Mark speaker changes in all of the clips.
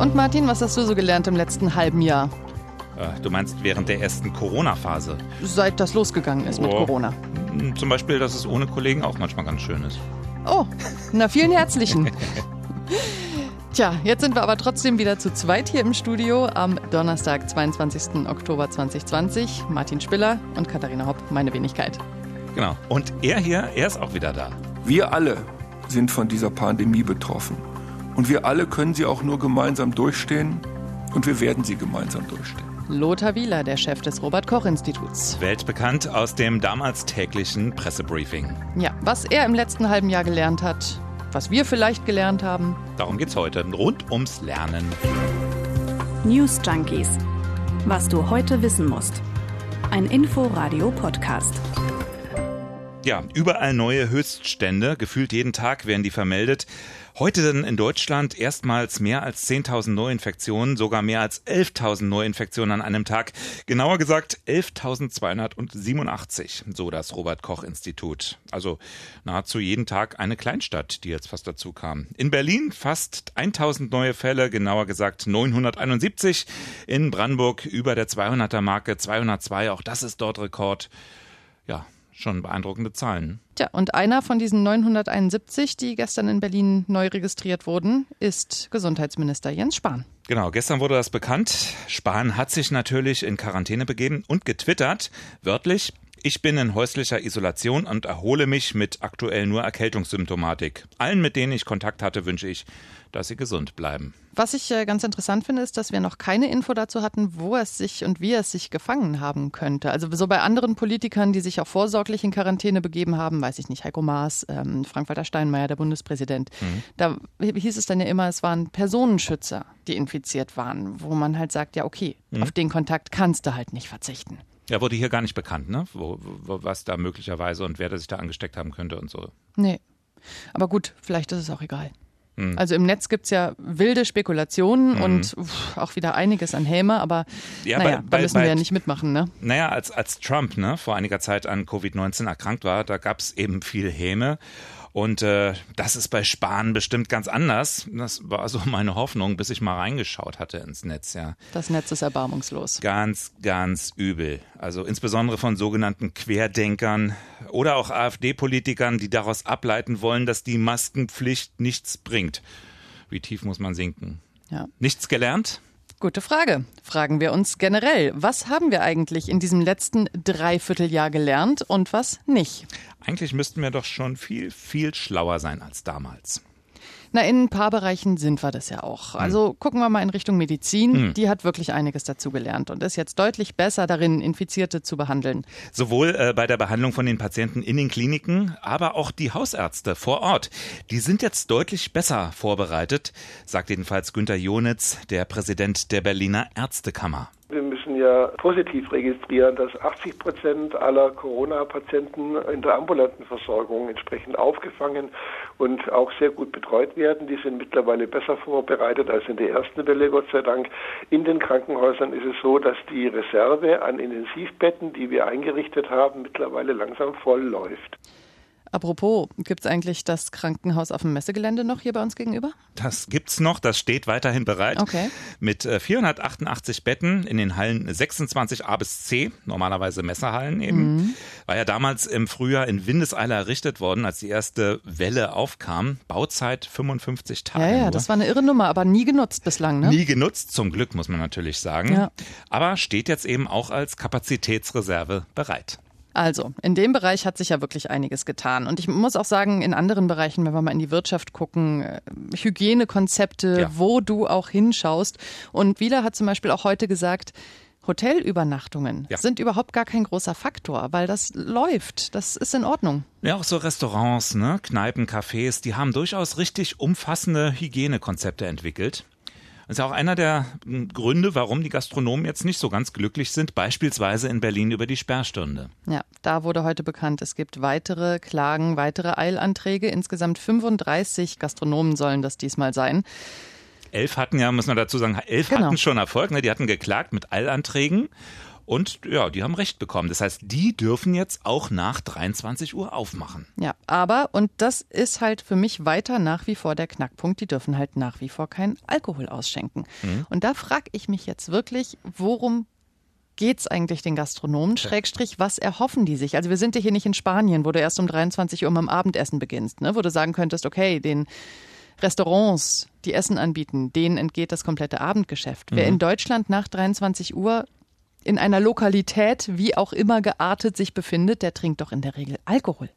Speaker 1: Und Martin, was hast du so gelernt im letzten halben Jahr?
Speaker 2: Äh, Du meinst während der ersten Corona-Phase?
Speaker 1: Seit das losgegangen ist mit
Speaker 2: Oh.
Speaker 1: Corona.
Speaker 2: Hm, Zum Beispiel, dass es ohne Kollegen auch manchmal ganz schön ist.
Speaker 1: Oh, na vielen herzlichen. Tja, jetzt sind wir aber trotzdem wieder zu zweit hier im Studio am Donnerstag, 22. Oktober 2020. Martin Spiller und Katharina Hopp, meine Wenigkeit.
Speaker 2: Genau. Und er hier, er ist auch wieder da.
Speaker 3: Wir alle sind von dieser Pandemie betroffen. Und wir alle können sie auch nur gemeinsam durchstehen. Und wir werden sie gemeinsam durchstehen.
Speaker 1: Lothar Wieler, der Chef des Robert-Koch-Instituts.
Speaker 2: Weltbekannt aus dem damals täglichen Pressebriefing.
Speaker 1: Ja, was er im letzten halben Jahr gelernt hat, was wir vielleicht gelernt haben.
Speaker 2: Darum geht's heute. Rund ums Lernen.
Speaker 4: News Junkies. Was du heute wissen musst. Ein Info-Radio-Podcast.
Speaker 2: Ja, überall neue Höchststände. Gefühlt jeden Tag werden die vermeldet. Heute dann in Deutschland erstmals mehr als 10.000 Neuinfektionen, sogar mehr als 11.000 Neuinfektionen an einem Tag. Genauer gesagt 11.287, so das Robert-Koch-Institut. Also nahezu jeden Tag eine Kleinstadt, die jetzt fast dazu kam. In Berlin fast 1.000 neue Fälle, genauer gesagt 971. In Brandenburg über der 200er-Marke 202, auch das ist dort Rekord. Ja, schon beeindruckende Zahlen.
Speaker 1: Tja, und einer von diesen 971, die gestern in Berlin neu registriert wurden, ist Gesundheitsminister Jens Spahn.
Speaker 2: Genau, gestern wurde das bekannt. Spahn hat sich natürlich in Quarantäne begeben und getwittert, wörtlich, ich bin in häuslicher Isolation und erhole mich mit aktuell nur Erkältungssymptomatik. Allen, mit denen ich Kontakt hatte, wünsche ich, dass sie gesund bleiben.
Speaker 1: Was ich äh, ganz interessant finde, ist, dass wir noch keine Info dazu hatten, wo es sich und wie es sich gefangen haben könnte. Also so bei anderen Politikern, die sich auch vorsorglich in Quarantäne begeben haben, weiß ich nicht, Heiko Maas, ähm, Frank-Walter Steinmeier, der Bundespräsident, da hieß es dann ja immer, es waren Personenschützer, die infiziert waren, wo man halt sagt, ja okay, auf den Kontakt kannst du halt nicht verzichten.
Speaker 2: Ja, wurde hier gar nicht bekannt, ne? Wo, wo, was da möglicherweise und wer da sich da angesteckt haben könnte und so.
Speaker 1: Nee. Aber gut, vielleicht ist es auch egal. Also im Netz gibt's ja wilde Spekulationen und uff, auch wieder einiges an Häme, aber
Speaker 2: Ja,
Speaker 1: naja,
Speaker 2: bei-
Speaker 1: da müssen
Speaker 2: bei-
Speaker 1: wir ja nicht mitmachen, ne?
Speaker 2: Naja, als, als Trump ne, vor einiger Zeit an Covid-19 erkrankt war, da gab es eben viel Häme. Und äh, das ist bei Spahn bestimmt ganz anders. Das war so meine Hoffnung, bis ich mal reingeschaut hatte ins Netz, ja.
Speaker 1: Das Netz ist erbarmungslos.
Speaker 2: Ganz, ganz übel. Also insbesondere von sogenannten Querdenkern oder auch AfD-Politikern, die daraus ableiten wollen, dass die Maskenpflicht nichts bringt. Wie tief muss man sinken?
Speaker 1: Ja.
Speaker 2: Nichts gelernt?
Speaker 1: Gute Frage. Fragen wir uns generell. Was haben wir eigentlich in diesem letzten Dreivierteljahr gelernt und was nicht?
Speaker 2: Eigentlich müssten wir doch schon viel, viel schlauer sein als damals.
Speaker 1: Na, in ein paar Bereichen sind wir das ja auch. Also gucken wir mal in Richtung Medizin. Die hat wirklich einiges dazugelernt und ist jetzt deutlich besser darin, Infizierte zu behandeln.
Speaker 2: Sowohl äh, bei der Behandlung von den Patienten in den Kliniken, aber auch die Hausärzte vor Ort. Die sind jetzt deutlich besser vorbereitet, sagt jedenfalls Günter Jonitz, der Präsident der Berliner Ärztekammer.
Speaker 5: Wir müssen ja positiv registrieren, dass 80 Prozent aller Corona-Patienten in der ambulanten Versorgung entsprechend aufgefangen und auch sehr gut betreut werden. Die sind mittlerweile besser vorbereitet als in der ersten Welle, Gott sei Dank. In den Krankenhäusern ist es so, dass die Reserve an Intensivbetten, die wir eingerichtet haben, mittlerweile langsam voll läuft.
Speaker 1: Apropos, gibt's eigentlich das Krankenhaus auf dem Messegelände noch hier bei uns gegenüber?
Speaker 2: Das gibt's noch, das steht weiterhin bereit.
Speaker 1: Okay.
Speaker 2: Mit äh, 488 Betten in den Hallen 26a bis C, normalerweise Messerhallen eben. War ja damals im Frühjahr in Windeseile errichtet worden, als die erste Welle aufkam. Bauzeit 55 Tage.
Speaker 1: Ja, ja,
Speaker 2: nur.
Speaker 1: das war eine irre Nummer, aber nie genutzt bislang, ne?
Speaker 2: Nie genutzt, zum Glück muss man natürlich sagen.
Speaker 1: Ja.
Speaker 2: Aber steht jetzt eben auch als Kapazitätsreserve bereit.
Speaker 1: Also, in dem Bereich hat sich ja wirklich einiges getan. Und ich muss auch sagen, in anderen Bereichen, wenn wir mal in die Wirtschaft gucken, äh, Hygienekonzepte,
Speaker 2: Ja.
Speaker 1: wo du auch hinschaust. Und Wieler hat zum Beispiel auch heute gesagt, Hotelübernachtungen
Speaker 2: Ja.
Speaker 1: sind überhaupt gar kein großer Faktor, weil das läuft. Das ist in Ordnung.
Speaker 2: Ja, auch so Restaurants, ne, Kneipen, Cafés, die haben durchaus richtig umfassende Hygienekonzepte entwickelt. Das ist ja auch einer der m, Gründe, warum die Gastronomen jetzt nicht so ganz glücklich sind, beispielsweise in Berlin über die Sperrstunde.
Speaker 1: Ja, da wurde heute bekannt, es gibt weitere Klagen, weitere Eilanträge. Insgesamt 35 Gastronomen sollen das diesmal sein.
Speaker 2: Elf hatten ja, muss man dazu sagen, elf
Speaker 1: Genau.
Speaker 2: hatten schon Erfolg, ne? die hatten geklagt mit Eilanträgen. Und ja, die haben recht bekommen. Das heißt, die dürfen jetzt auch nach 23 Uhr aufmachen.
Speaker 1: Ja, aber, und das ist halt für mich weiter nach wie vor der Knackpunkt, die dürfen halt nach wie vor keinen Alkohol ausschenken. Mhm. Und da frage ich mich jetzt wirklich, worum geht's eigentlich den Gastronomen? Schrägstrich, was erhoffen die sich? Also wir sind ja hier nicht in Spanien, wo du erst um 23 Uhr am Abendessen beginnst, ne? wo du sagen könntest, okay, den Restaurants, die Essen anbieten, denen entgeht das komplette Abendgeschäft. Mhm. Wer in Deutschland nach 23 Uhr in einer Lokalität, wie auch immer geartet, sich befindet, der trinkt doch in der Regel Alkohol.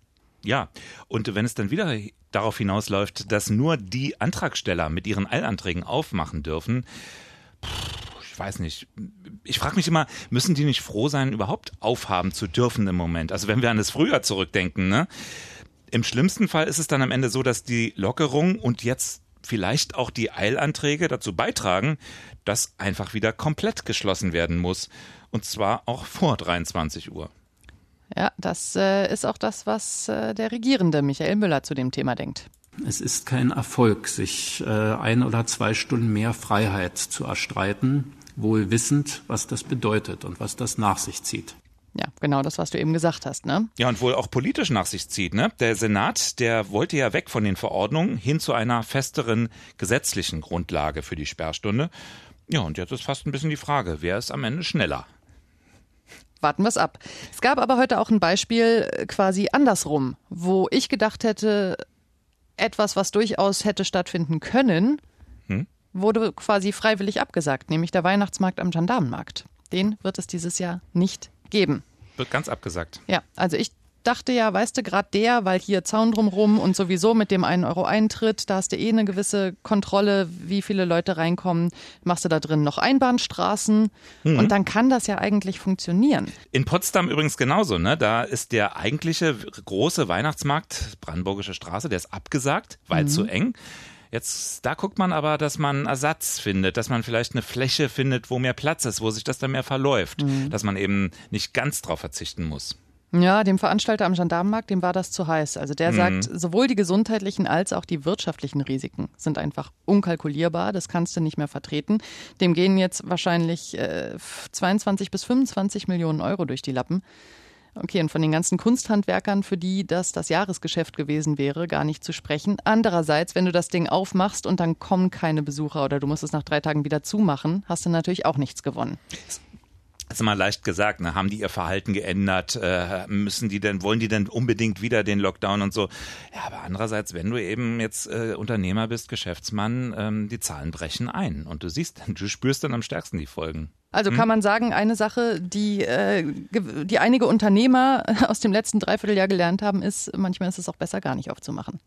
Speaker 2: Ja, und wenn es dann wieder darauf hinausläuft, dass nur die Antragsteller mit ihren Eilanträgen aufmachen dürfen, ich weiß nicht. Ich frage mich immer, müssen die nicht froh sein, überhaupt aufhaben zu dürfen im Moment? Also wenn wir an das Frühjahr zurückdenken, ne? Im schlimmsten Fall ist es dann am Ende so, dass die Lockerung und jetzt vielleicht auch die Eilanträge dazu beitragen, dass einfach wieder komplett geschlossen werden muss. Und zwar auch vor 23 Uhr.
Speaker 1: Ja, das äh, ist auch das, was äh, der Regierende Michael Müller zu dem Thema denkt.
Speaker 6: Es ist kein Erfolg, sich äh, ein oder zwei Stunden mehr Freiheit zu erstreiten, wohl wissend, was das bedeutet und was das nach sich zieht.
Speaker 1: Ja, genau das, was du eben gesagt hast, ne?
Speaker 2: Ja, und wohl auch politisch nach sich zieht, ne? Der Senat, der wollte ja weg von den Verordnungen hin zu einer festeren gesetzlichen Grundlage für die Sperrstunde. Ja, und jetzt ist fast ein bisschen die Frage, wer ist am Ende schneller?
Speaker 1: Warten wir es ab. Es gab aber heute auch ein Beispiel äh, quasi andersrum, wo ich gedacht hätte, etwas, was durchaus hätte stattfinden können, hm? wurde quasi freiwillig abgesagt, nämlich der Weihnachtsmarkt am Gendarmenmarkt. Den wird es dieses Jahr nicht geben.
Speaker 2: Wird ganz abgesagt.
Speaker 1: Ja, also ich dachte ja, weißt du, gerade der, weil hier Zaun drumrum und sowieso mit dem einen Euro Eintritt, da hast du eh eine gewisse Kontrolle, wie viele Leute reinkommen. Machst du da drin noch Einbahnstraßen mhm. und dann kann das ja eigentlich funktionieren.
Speaker 2: In Potsdam übrigens genauso, ne? Da ist der eigentliche große Weihnachtsmarkt, Brandenburgische Straße, der ist abgesagt, weil mhm. zu eng. Jetzt, da guckt man aber, dass man Ersatz findet, dass man vielleicht eine Fläche findet, wo mehr Platz ist, wo sich das dann mehr verläuft, mhm. dass man eben nicht ganz drauf verzichten muss.
Speaker 1: Ja, dem Veranstalter am Gendarmenmarkt, dem war das zu heiß. Also der mhm. sagt, sowohl die gesundheitlichen als auch die wirtschaftlichen Risiken sind einfach unkalkulierbar. Das kannst du nicht mehr vertreten. Dem gehen jetzt wahrscheinlich äh, 22 bis 25 Millionen Euro durch die Lappen. Okay, und von den ganzen Kunsthandwerkern, für die das das Jahresgeschäft gewesen wäre, gar nicht zu sprechen. Andererseits, wenn du das Ding aufmachst und dann kommen keine Besucher oder du musst es nach drei Tagen wieder zumachen, hast du natürlich auch nichts gewonnen.
Speaker 2: Das ist mal leicht gesagt, ne? haben die ihr Verhalten geändert? Äh, müssen die denn, wollen die denn unbedingt wieder den Lockdown und so? Ja, aber andererseits, wenn du eben jetzt äh, Unternehmer bist, Geschäftsmann, ähm, die Zahlen brechen ein und du siehst, du spürst dann am stärksten die Folgen.
Speaker 1: Also kann hm? man sagen, eine Sache, die, äh, die einige Unternehmer aus dem letzten Dreivierteljahr gelernt haben, ist, manchmal ist es auch besser, gar nicht aufzumachen.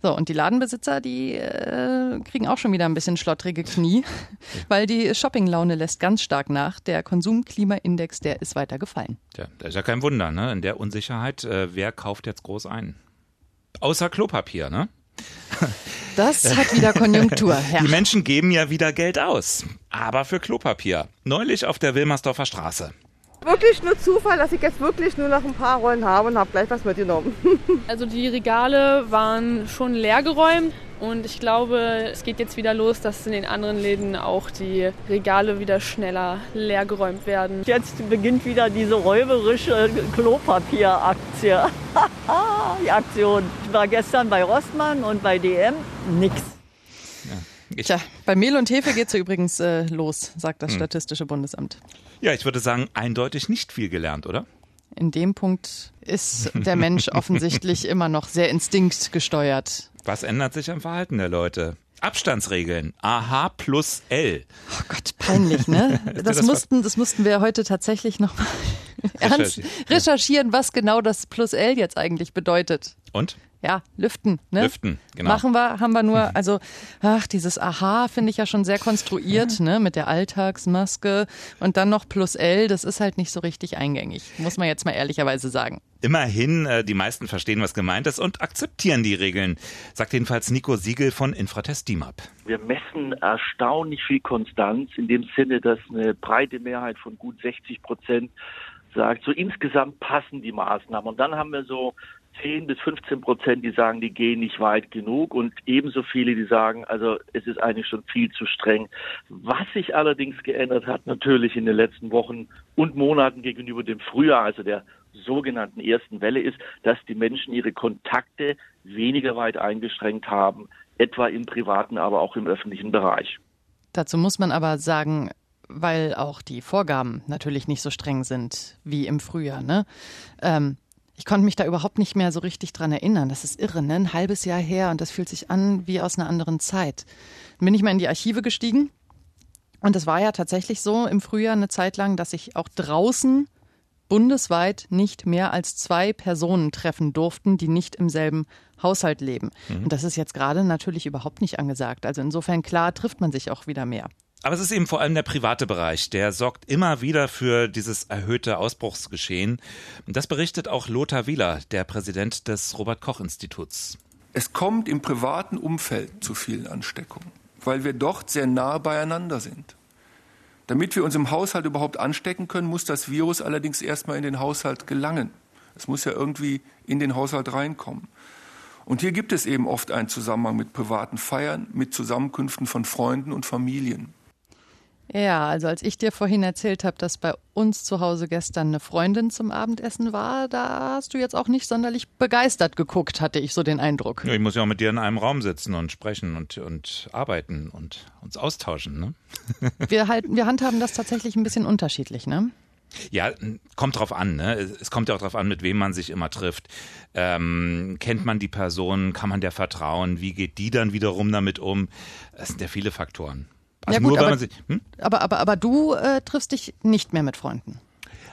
Speaker 1: So, und die Ladenbesitzer, die äh, kriegen auch schon wieder ein bisschen schlottrige Knie, weil die Shoppinglaune lässt ganz stark nach. Der Konsumklimaindex, der ist weiter gefallen.
Speaker 2: Ja, das ist ja kein Wunder, ne? In der Unsicherheit, äh, wer kauft jetzt groß ein? Außer Klopapier, ne?
Speaker 1: Das hat wieder Konjunktur.
Speaker 2: Ja. Die Menschen geben ja wieder Geld aus. Aber für Klopapier. Neulich auf der Wilmersdorfer Straße.
Speaker 7: Wirklich nur Zufall, dass ich jetzt wirklich nur noch ein paar Rollen habe und habe gleich was mitgenommen.
Speaker 8: Also die Regale waren schon leergeräumt und ich glaube, es geht jetzt wieder los, dass in den anderen Läden auch die Regale wieder schneller leergeräumt werden.
Speaker 7: Jetzt beginnt wieder diese räuberische Klopapieraktie. die Aktion. Ich war gestern bei Rossmann und bei DM. Nix.
Speaker 1: Ja, Tja, bei Mehl und Hefe geht es ja übrigens äh, los, sagt das hm. Statistische Bundesamt.
Speaker 2: Ja, ich würde sagen, eindeutig nicht viel gelernt, oder?
Speaker 1: In dem Punkt ist der Mensch offensichtlich immer noch sehr instinktgesteuert.
Speaker 2: Was ändert sich am Verhalten der Leute? Abstandsregeln. AH plus L.
Speaker 1: Oh Gott, peinlich, ne? Das mussten, das mussten wir heute tatsächlich noch mal ernst recherchieren, was genau das plus L jetzt eigentlich bedeutet.
Speaker 2: Und?
Speaker 1: Ja, lüften. Ne?
Speaker 2: Lüften, genau.
Speaker 1: Machen wir, haben wir nur, also, ach, dieses Aha finde ich ja schon sehr konstruiert, ne, mit der Alltagsmaske und dann noch plus L, das ist halt nicht so richtig eingängig, muss man jetzt mal ehrlicherweise sagen.
Speaker 2: Immerhin, äh, die meisten verstehen, was gemeint ist und akzeptieren die Regeln, sagt jedenfalls Nico Siegel von Infratest DIMAP.
Speaker 9: Wir messen erstaunlich viel Konstanz in dem Sinne, dass eine breite Mehrheit von gut 60 Prozent sagt, so insgesamt passen die Maßnahmen. Und dann haben wir so 10 bis 15 Prozent, die sagen, die gehen nicht weit genug und ebenso viele, die sagen, also es ist eigentlich schon viel zu streng. Was sich allerdings geändert hat, natürlich in den letzten Wochen und Monaten gegenüber dem Frühjahr, also der sogenannten ersten Welle, ist, dass die Menschen ihre Kontakte weniger weit eingeschränkt haben, etwa im privaten, aber auch im öffentlichen Bereich.
Speaker 1: Dazu muss man aber sagen, weil auch die Vorgaben natürlich nicht so streng sind wie im Frühjahr. Ne? Ähm, ich konnte mich da überhaupt nicht mehr so richtig dran erinnern. Das ist irre, ne? Ein halbes Jahr her und das fühlt sich an wie aus einer anderen Zeit. Dann bin ich mal in die Archive gestiegen und es war ja tatsächlich so im Frühjahr eine Zeit lang, dass ich auch draußen bundesweit nicht mehr als zwei Personen treffen durften, die nicht im selben Haushalt leben. Mhm. Und das ist jetzt gerade natürlich überhaupt nicht angesagt. Also insofern klar trifft man sich auch wieder mehr.
Speaker 2: Aber es ist eben vor allem der private Bereich, der sorgt immer wieder für dieses erhöhte Ausbruchsgeschehen. Das berichtet auch Lothar Wieler, der Präsident des Robert Koch Instituts.
Speaker 3: Es kommt im privaten Umfeld zu vielen Ansteckungen, weil wir dort sehr nah beieinander sind. Damit wir uns im Haushalt überhaupt anstecken können, muss das Virus allerdings erstmal in den Haushalt gelangen. Es muss ja irgendwie in den Haushalt reinkommen. Und hier gibt es eben oft einen Zusammenhang mit privaten Feiern, mit Zusammenkünften von Freunden und Familien.
Speaker 1: Ja, also als ich dir vorhin erzählt habe, dass bei uns zu Hause gestern eine Freundin zum Abendessen war, da hast du jetzt auch nicht sonderlich begeistert geguckt, hatte ich so den Eindruck.
Speaker 2: Ja, ich muss ja auch mit dir in einem Raum sitzen und sprechen und, und arbeiten und uns austauschen. Ne?
Speaker 1: wir, halten, wir handhaben das tatsächlich ein bisschen unterschiedlich, ne?
Speaker 2: Ja, kommt drauf an. Ne? Es kommt ja auch drauf an, mit wem man sich immer trifft. Ähm, kennt man die Person? Kann man der vertrauen? Wie geht die dann wiederum damit um? Es sind ja viele Faktoren.
Speaker 1: Also ja, gut, aber, sich, hm? aber, aber, aber du äh, triffst dich nicht mehr mit Freunden.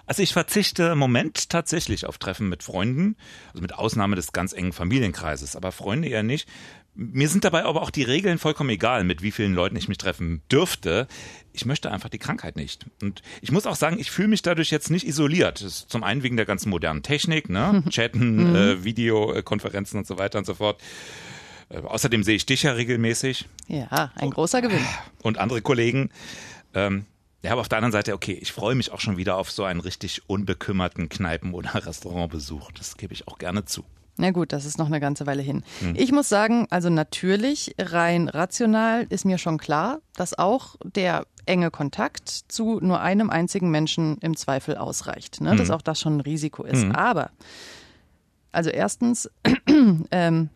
Speaker 2: Also ich verzichte im Moment tatsächlich auf Treffen mit Freunden, also mit Ausnahme des ganz engen Familienkreises, aber Freunde eher nicht. Mir sind dabei aber auch die Regeln vollkommen egal, mit wie vielen Leuten ich mich treffen dürfte. Ich möchte einfach die Krankheit nicht. Und ich muss auch sagen, ich fühle mich dadurch jetzt nicht isoliert. Das ist zum einen wegen der ganzen modernen Technik, ne? Chatten, mhm. äh, Videokonferenzen und so weiter und so fort. Äh, außerdem sehe ich dich ja regelmäßig.
Speaker 1: Ja, ein großer Gewinn.
Speaker 2: Und andere Kollegen. Ähm, ja, aber auf der anderen Seite, okay, ich freue mich auch schon wieder auf so einen richtig unbekümmerten Kneipen- oder Restaurantbesuch. Das gebe ich auch gerne zu.
Speaker 1: Na gut, das ist noch eine ganze Weile hin. Hm. Ich muss sagen, also natürlich, rein rational ist mir schon klar, dass auch der enge Kontakt zu nur einem einzigen Menschen im Zweifel ausreicht. Ne? Hm. Dass auch das schon ein Risiko ist. Hm. Aber, also erstens, ähm,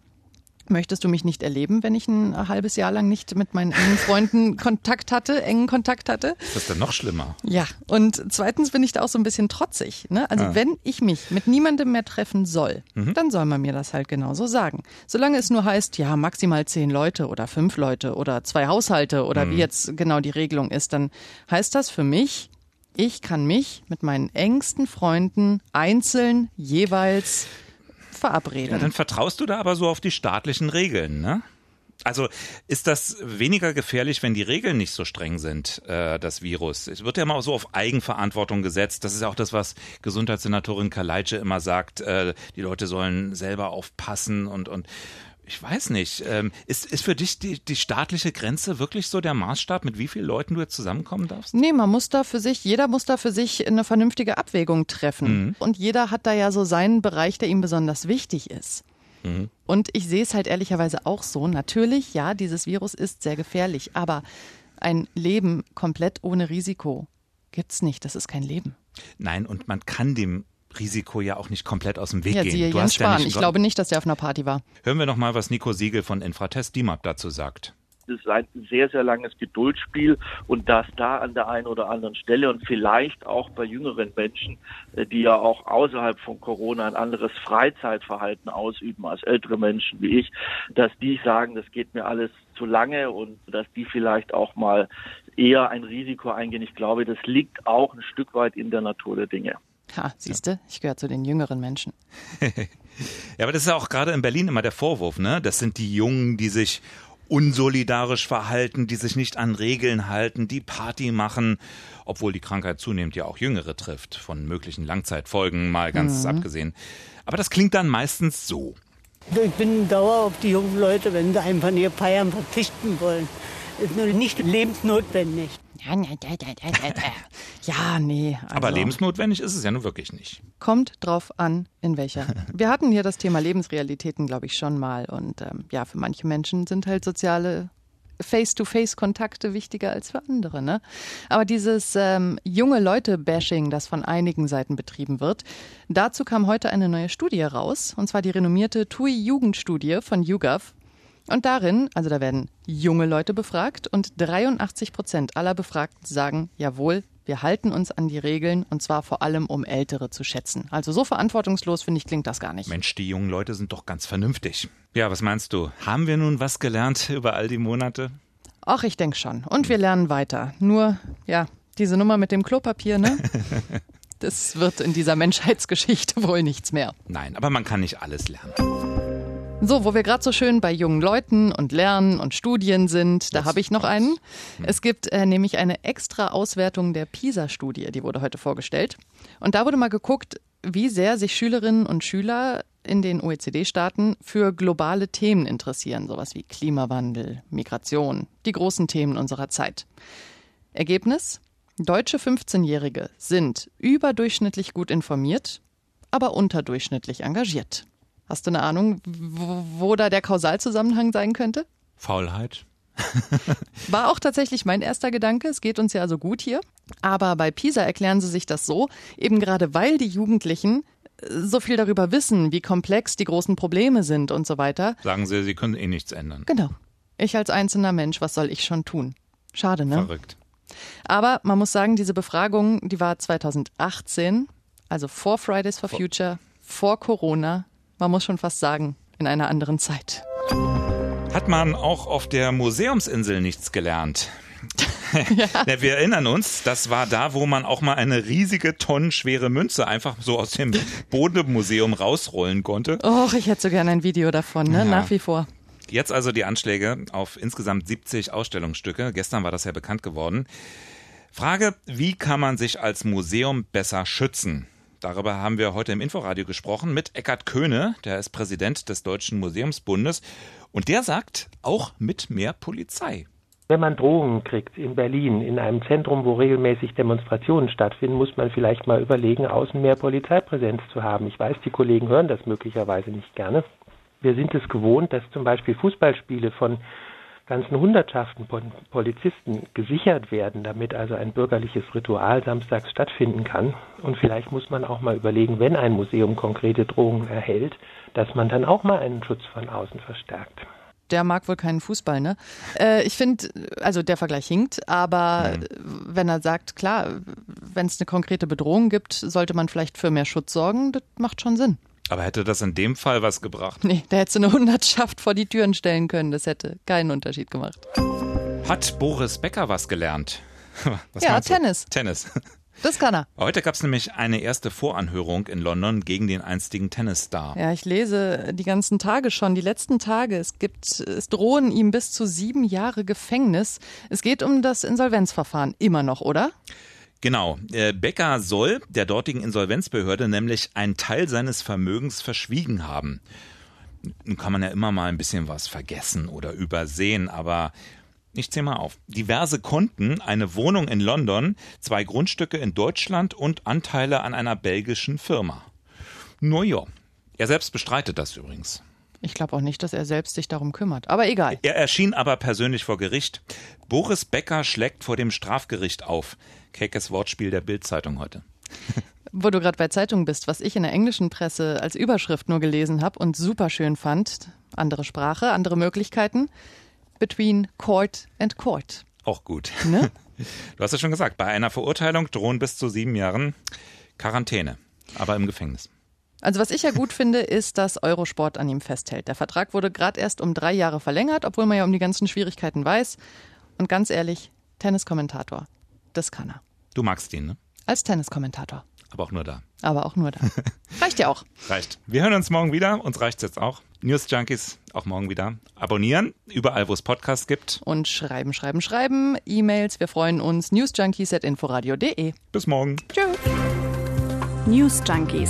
Speaker 1: Möchtest du mich nicht erleben, wenn ich ein halbes Jahr lang nicht mit meinen engen Freunden Kontakt hatte, engen Kontakt hatte?
Speaker 2: Das ist dann noch schlimmer.
Speaker 1: Ja, und zweitens bin ich da auch so ein bisschen trotzig. Ne? Also ah. wenn ich mich mit niemandem mehr treffen soll, mhm. dann soll man mir das halt genauso sagen. Solange es nur heißt, ja, maximal zehn Leute oder fünf Leute oder zwei Haushalte oder mhm. wie jetzt genau die Regelung ist, dann heißt das für mich, ich kann mich mit meinen engsten Freunden einzeln jeweils verabreden.
Speaker 2: Ja, dann vertraust du da aber so auf die staatlichen Regeln, ne? Also ist das weniger gefährlich, wenn die Regeln nicht so streng sind, äh, das Virus? Es wird ja immer so auf Eigenverantwortung gesetzt. Das ist ja auch das, was Gesundheitssenatorin Kaleitsche immer sagt. Äh, die Leute sollen selber aufpassen und, und ich weiß nicht. Ähm, ist, ist für dich die, die staatliche Grenze wirklich so der Maßstab, mit wie vielen Leuten du jetzt zusammenkommen darfst?
Speaker 1: Nee, man muss da für sich, jeder muss da für sich eine vernünftige Abwägung treffen. Mhm. Und jeder hat da ja so seinen Bereich, der ihm besonders wichtig ist. Mhm. Und ich sehe es halt ehrlicherweise auch so. Natürlich, ja, dieses Virus ist sehr gefährlich, aber ein Leben komplett ohne Risiko gibt's nicht. Das ist kein Leben.
Speaker 2: Nein, und man kann dem Risiko ja auch nicht komplett aus dem Weg
Speaker 1: ja,
Speaker 2: gehen.
Speaker 1: Siehe
Speaker 2: du
Speaker 1: Jens Spahn. ich glaube nicht, dass er auf einer Party war.
Speaker 2: Hören wir noch mal, was Nico Siegel von Infratest DIMAP dazu sagt.
Speaker 9: Es ist ein sehr, sehr langes Geduldsspiel und dass da an der einen oder anderen Stelle und vielleicht auch bei jüngeren Menschen, äh, die ja auch außerhalb von Corona ein anderes Freizeitverhalten ausüben als ältere Menschen wie ich, dass die sagen, das geht mir alles zu lange und dass die vielleicht auch mal eher ein Risiko eingehen. Ich glaube, das liegt auch ein Stück weit in der Natur der Dinge.
Speaker 1: Ha, siehst du, ich gehöre zu den jüngeren Menschen.
Speaker 2: ja, aber das ist ja auch gerade in Berlin immer der Vorwurf, ne? Das sind die Jungen, die sich unsolidarisch verhalten, die sich nicht an Regeln halten, die Party machen, obwohl die Krankheit zunehmend ja auch Jüngere trifft, von möglichen Langzeitfolgen mal ganz mhm. abgesehen. Aber das klingt dann meistens so.
Speaker 10: Ich bin dauer auf die jungen Leute, wenn sie einfach ihr Feiern verzichten wollen. Ist nur nicht lebensnotwendig.
Speaker 1: Ja, nee. Also
Speaker 2: Aber lebensnotwendig ist es ja nun wirklich nicht.
Speaker 1: Kommt drauf an, in welcher. Wir hatten hier das Thema Lebensrealitäten, glaube ich, schon mal. Und ähm, ja, für manche Menschen sind halt soziale Face-to-Face-Kontakte wichtiger als für andere. Ne? Aber dieses ähm, junge Leute-Bashing, das von einigen Seiten betrieben wird, dazu kam heute eine neue Studie raus, und zwar die renommierte TUI-Jugendstudie von YouGov. Und darin, also da werden junge Leute befragt und 83 Prozent aller Befragten sagen, jawohl, wir halten uns an die Regeln und zwar vor allem, um Ältere zu schätzen. Also so verantwortungslos, finde ich, klingt das gar nicht.
Speaker 2: Mensch, die jungen Leute sind doch ganz vernünftig. Ja, was meinst du? Haben wir nun was gelernt über all die Monate?
Speaker 1: Ach, ich denke schon. Und wir lernen weiter. Nur, ja, diese Nummer mit dem Klopapier, ne? Das wird in dieser Menschheitsgeschichte wohl nichts mehr.
Speaker 2: Nein, aber man kann nicht alles lernen.
Speaker 1: So, wo wir gerade so schön bei jungen Leuten und Lernen und Studien sind, da habe ich noch einen. Es gibt äh, nämlich eine extra Auswertung der PISA-Studie, die wurde heute vorgestellt. Und da wurde mal geguckt, wie sehr sich Schülerinnen und Schüler in den OECD-Staaten für globale Themen interessieren, sowas wie Klimawandel, Migration, die großen Themen unserer Zeit. Ergebnis? Deutsche 15-Jährige sind überdurchschnittlich gut informiert, aber unterdurchschnittlich engagiert. Hast du eine Ahnung, wo, wo da der Kausalzusammenhang sein könnte?
Speaker 2: Faulheit.
Speaker 1: War auch tatsächlich mein erster Gedanke. Es geht uns ja also gut hier. Aber bei PISA erklären sie sich das so, eben gerade weil die Jugendlichen so viel darüber wissen, wie komplex die großen Probleme sind und so weiter.
Speaker 2: Sagen sie, sie können eh nichts ändern.
Speaker 1: Genau. Ich als einzelner Mensch, was soll ich schon tun? Schade, ne?
Speaker 2: Verrückt.
Speaker 1: Aber man muss sagen, diese Befragung, die war 2018, also vor Fridays for Future, vor Corona man muss schon fast sagen, in einer anderen Zeit.
Speaker 2: Hat man auch auf der Museumsinsel nichts gelernt? ja. Wir erinnern uns, das war da, wo man auch mal eine riesige tonnenschwere Münze einfach so aus dem Bodemuseum rausrollen konnte.
Speaker 1: Och, ich hätte so gerne ein Video davon, ne? Ja. nach wie vor.
Speaker 2: Jetzt also die Anschläge auf insgesamt 70 Ausstellungsstücke. Gestern war das ja bekannt geworden. Frage, wie kann man sich als Museum besser schützen? Darüber haben wir heute im Inforadio gesprochen mit Eckhard Köhne, der ist Präsident des Deutschen Museumsbundes. Und der sagt, auch mit mehr Polizei.
Speaker 11: Wenn man Drohungen kriegt in Berlin, in einem Zentrum, wo regelmäßig Demonstrationen stattfinden, muss man vielleicht mal überlegen, außen mehr Polizeipräsenz zu haben. Ich weiß, die Kollegen hören das möglicherweise nicht gerne. Wir sind es gewohnt, dass zum Beispiel Fußballspiele von ganzen Hundertschaften von Polizisten gesichert werden, damit also ein bürgerliches Ritual samstags stattfinden kann. Und vielleicht muss man auch mal überlegen, wenn ein Museum konkrete Drohungen erhält, dass man dann auch mal einen Schutz von außen verstärkt
Speaker 1: der mag wohl keinen Fußball, ne? Äh, ich finde, also der Vergleich hinkt, aber mhm. wenn er sagt, klar, wenn es eine konkrete Bedrohung gibt, sollte man vielleicht für mehr Schutz sorgen, das macht schon Sinn.
Speaker 2: Aber hätte das in dem Fall was gebracht?
Speaker 1: Nee, da hätte eine Hundertschaft vor die Türen stellen können. Das hätte keinen Unterschied gemacht.
Speaker 2: Hat Boris Becker was gelernt?
Speaker 1: Was ja, Tennis.
Speaker 2: Tennis.
Speaker 1: Das kann er.
Speaker 2: Heute gab es nämlich eine erste Voranhörung in London gegen den einstigen Tennisstar.
Speaker 1: Ja, ich lese die ganzen Tage schon, die letzten Tage. Es gibt, es drohen ihm bis zu sieben Jahre Gefängnis. Es geht um das Insolvenzverfahren immer noch, oder?
Speaker 2: Genau. Äh, Becker soll der dortigen Insolvenzbehörde nämlich einen Teil seines Vermögens verschwiegen haben. Nun kann man ja immer mal ein bisschen was vergessen oder übersehen, aber ich zähle mal auf. Diverse Konten, eine Wohnung in London, zwei Grundstücke in Deutschland und Anteile an einer belgischen Firma. Nur ja. Er selbst bestreitet das übrigens.
Speaker 1: Ich glaube auch nicht, dass er selbst sich darum kümmert. Aber egal.
Speaker 2: Er erschien aber persönlich vor Gericht. Boris Becker schlägt vor dem Strafgericht auf. Keckes Wortspiel der Bildzeitung heute.
Speaker 1: Wo du gerade bei Zeitungen bist, was ich in der englischen Presse als Überschrift nur gelesen habe und super schön fand, andere Sprache, andere Möglichkeiten, between court and court.
Speaker 2: Auch gut. Ne? Du hast es schon gesagt, bei einer Verurteilung drohen bis zu sieben Jahren Quarantäne, aber im Gefängnis.
Speaker 1: Also was ich ja gut finde, ist, dass Eurosport an ihm festhält. Der Vertrag wurde gerade erst um drei Jahre verlängert, obwohl man ja um die ganzen Schwierigkeiten weiß. Und ganz ehrlich, Tenniskommentator, das kann er.
Speaker 2: Du magst ihn, ne?
Speaker 1: Als Tenniskommentator.
Speaker 2: Aber auch nur da.
Speaker 1: Aber auch nur da. Reicht ja auch.
Speaker 2: Reicht. Wir hören uns morgen wieder. Uns reicht's jetzt auch. News Junkies auch morgen wieder. Abonnieren, überall, wo es Podcasts gibt.
Speaker 1: Und schreiben, schreiben, schreiben. E-Mails. Wir freuen uns. newsjunkies.inforadio.de.
Speaker 2: Bis morgen.
Speaker 1: Tschüss.
Speaker 4: News Junkies.